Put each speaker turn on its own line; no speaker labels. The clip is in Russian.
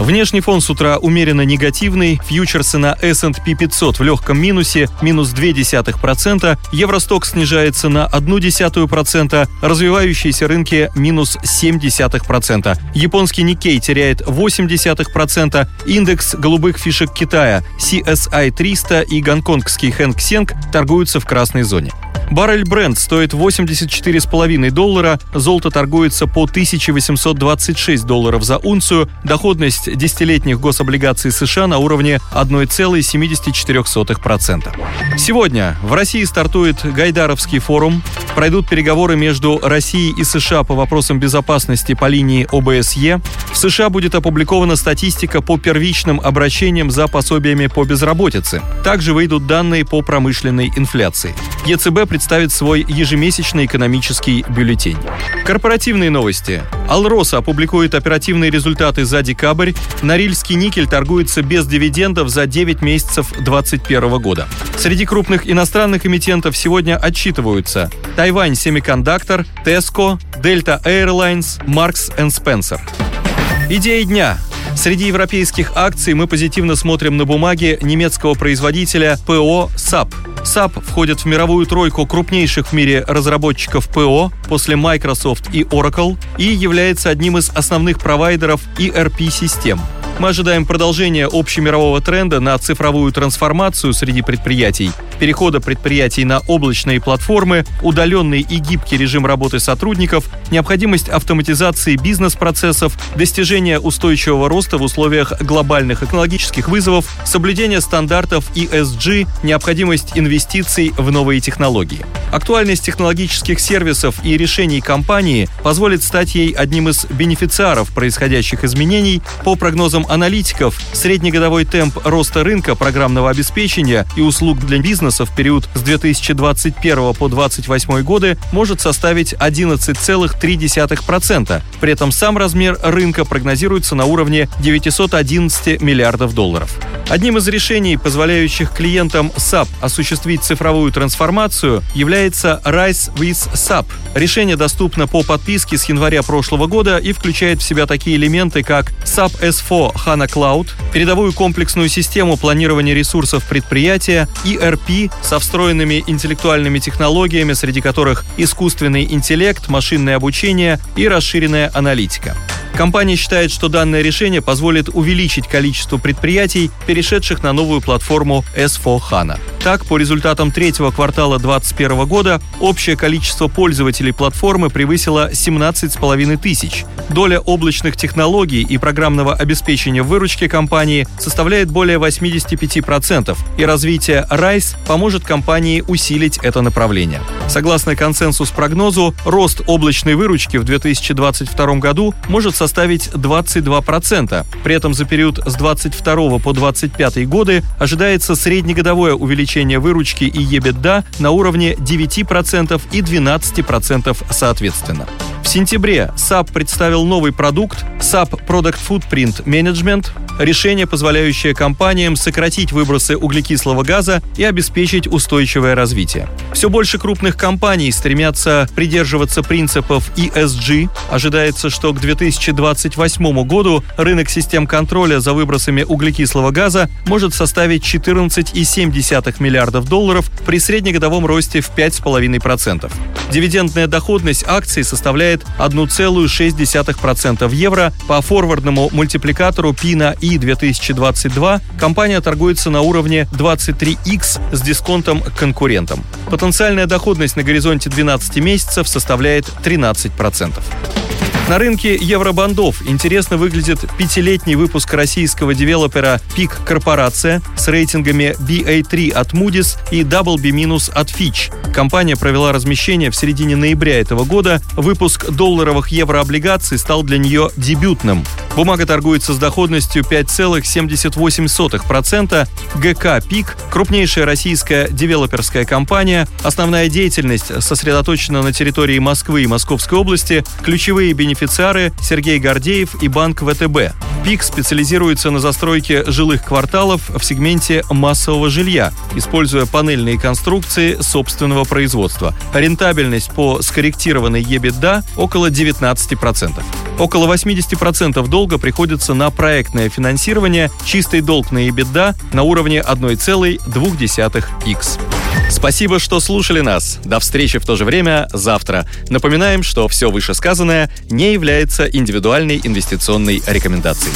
Внешний фон с утра умеренно негативный, фьючерсы на S&P 500 в легком минусе, минус 0,2%, Евросток снижается на 0,1%, развивающиеся рынки минус 0,7%, японский Никей теряет 0,8%, индекс голубых фишек Китая CSI 300 и гонконгский Хэнк Сенг торгуются в красной зоне. Баррель бренд стоит 84,5 доллара, золото торгуется по 1826 долларов за унцию, доходность десятилетних гособлигаций США на уровне 1,74%. Сегодня в России стартует Гайдаровский форум, пройдут переговоры между Россией и США по вопросам безопасности по линии ОБСЕ. В США будет опубликована статистика по первичным обращениям за пособиями по безработице. Также выйдут данные по промышленной инфляции. ЕЦБ представит свой ежемесячный экономический бюллетень. Корпоративные новости. Алроса опубликует оперативные результаты за декабрь. Норильский никель торгуется без дивидендов за 9 месяцев 2021 года. Среди крупных иностранных эмитентов сегодня отчитываются Taiwan Semiconductor, Tesco, Delta Airlines, Marks Spencer. Идея дня. Среди европейских акций мы позитивно смотрим на бумаги немецкого производителя ПО SAP – SAP входит в мировую тройку крупнейших в мире разработчиков ПО после Microsoft и Oracle и является одним из основных провайдеров ERP-систем – мы ожидаем продолжения общемирового тренда на цифровую трансформацию среди предприятий, перехода предприятий на облачные платформы, удаленный и гибкий режим работы сотрудников, необходимость автоматизации бизнес-процессов, достижения устойчивого роста в условиях глобальных экологических вызовов, соблюдение стандартов ESG, необходимость инвестиций в новые технологии. Актуальность технологических сервисов и решений компании позволит стать ей одним из бенефициаров происходящих изменений по прогнозам аналитиков, среднегодовой темп роста рынка программного обеспечения и услуг для бизнеса в период с 2021 по 2028 годы может составить 11,3%. При этом сам размер рынка прогнозируется на уровне 911 миллиардов долларов. Одним из решений, позволяющих клиентам SAP осуществить цифровую трансформацию, является Rise with SAP. Решение доступно по подписке с января прошлого года и включает в себя такие элементы, как SAP S4 HANA Cloud, передовую комплексную систему планирования ресурсов предприятия, ERP со встроенными интеллектуальными технологиями, среди которых искусственный интеллект, машинное обучение и расширенная аналитика. Компания считает, что данное решение позволит увеличить количество предприятий, перешедших на новую платформу S4 HANA. Так, по результатам третьего квартала 2021 года общее количество пользователей платформы превысило 17,5 тысяч. Доля облачных технологий и программного обеспечения в выручке компании составляет более 85%, и развитие RISE поможет компании усилить это направление. Согласно консенсус-прогнозу, рост облачной выручки в 2022 году может составить 22%. При этом за период с 22 по 25 годы ожидается среднегодовое увеличение выручки и EBITDA на уровне 9% и 12% соответственно. В сентябре SAP представил новый продукт SAP Product Footprint Management, решение, позволяющее компаниям сократить выбросы углекислого газа и обеспечить устойчивое развитие. Все больше крупных компаний стремятся придерживаться принципов ESG. Ожидается, что к 2028 году рынок систем контроля за выбросами углекислого газа может составить 14,7 миллиардов долларов при среднегодовом росте в 5,5%. Дивидендная доходность акций составляет 1,6% в евро. По форвардному мультипликатору P на I 2022 компания торгуется на уровне 23x с дисконтом к конкурентам. Потенциальная доходность на горизонте 12 месяцев составляет 13%. На рынке евробандов интересно выглядит пятилетний выпуск российского девелопера Пик Корпорация с рейтингами BA3 от Moody's и WB- от Fitch. Компания провела размещение в середине ноября этого года. Выпуск долларовых еврооблигаций стал для нее дебютным. Бумага торгуется с доходностью 5,78%. ГК «Пик» – крупнейшая российская девелоперская компания. Основная деятельность сосредоточена на территории Москвы и Московской области. Ключевые бенефициары – Сергей Гордеев и банк ВТБ. ПИК специализируется на застройке жилых кварталов в сегменте массового жилья, используя панельные конструкции собственного производства. Рентабельность по скорректированной EBITDA около 19%. Около 80% долга приходится на проектное финансирование, чистый долг на EBITDA на уровне 1,2x. Спасибо, что слушали нас. До встречи в то же время завтра. Напоминаем, что все вышесказанное не является индивидуальной инвестиционной рекомендацией.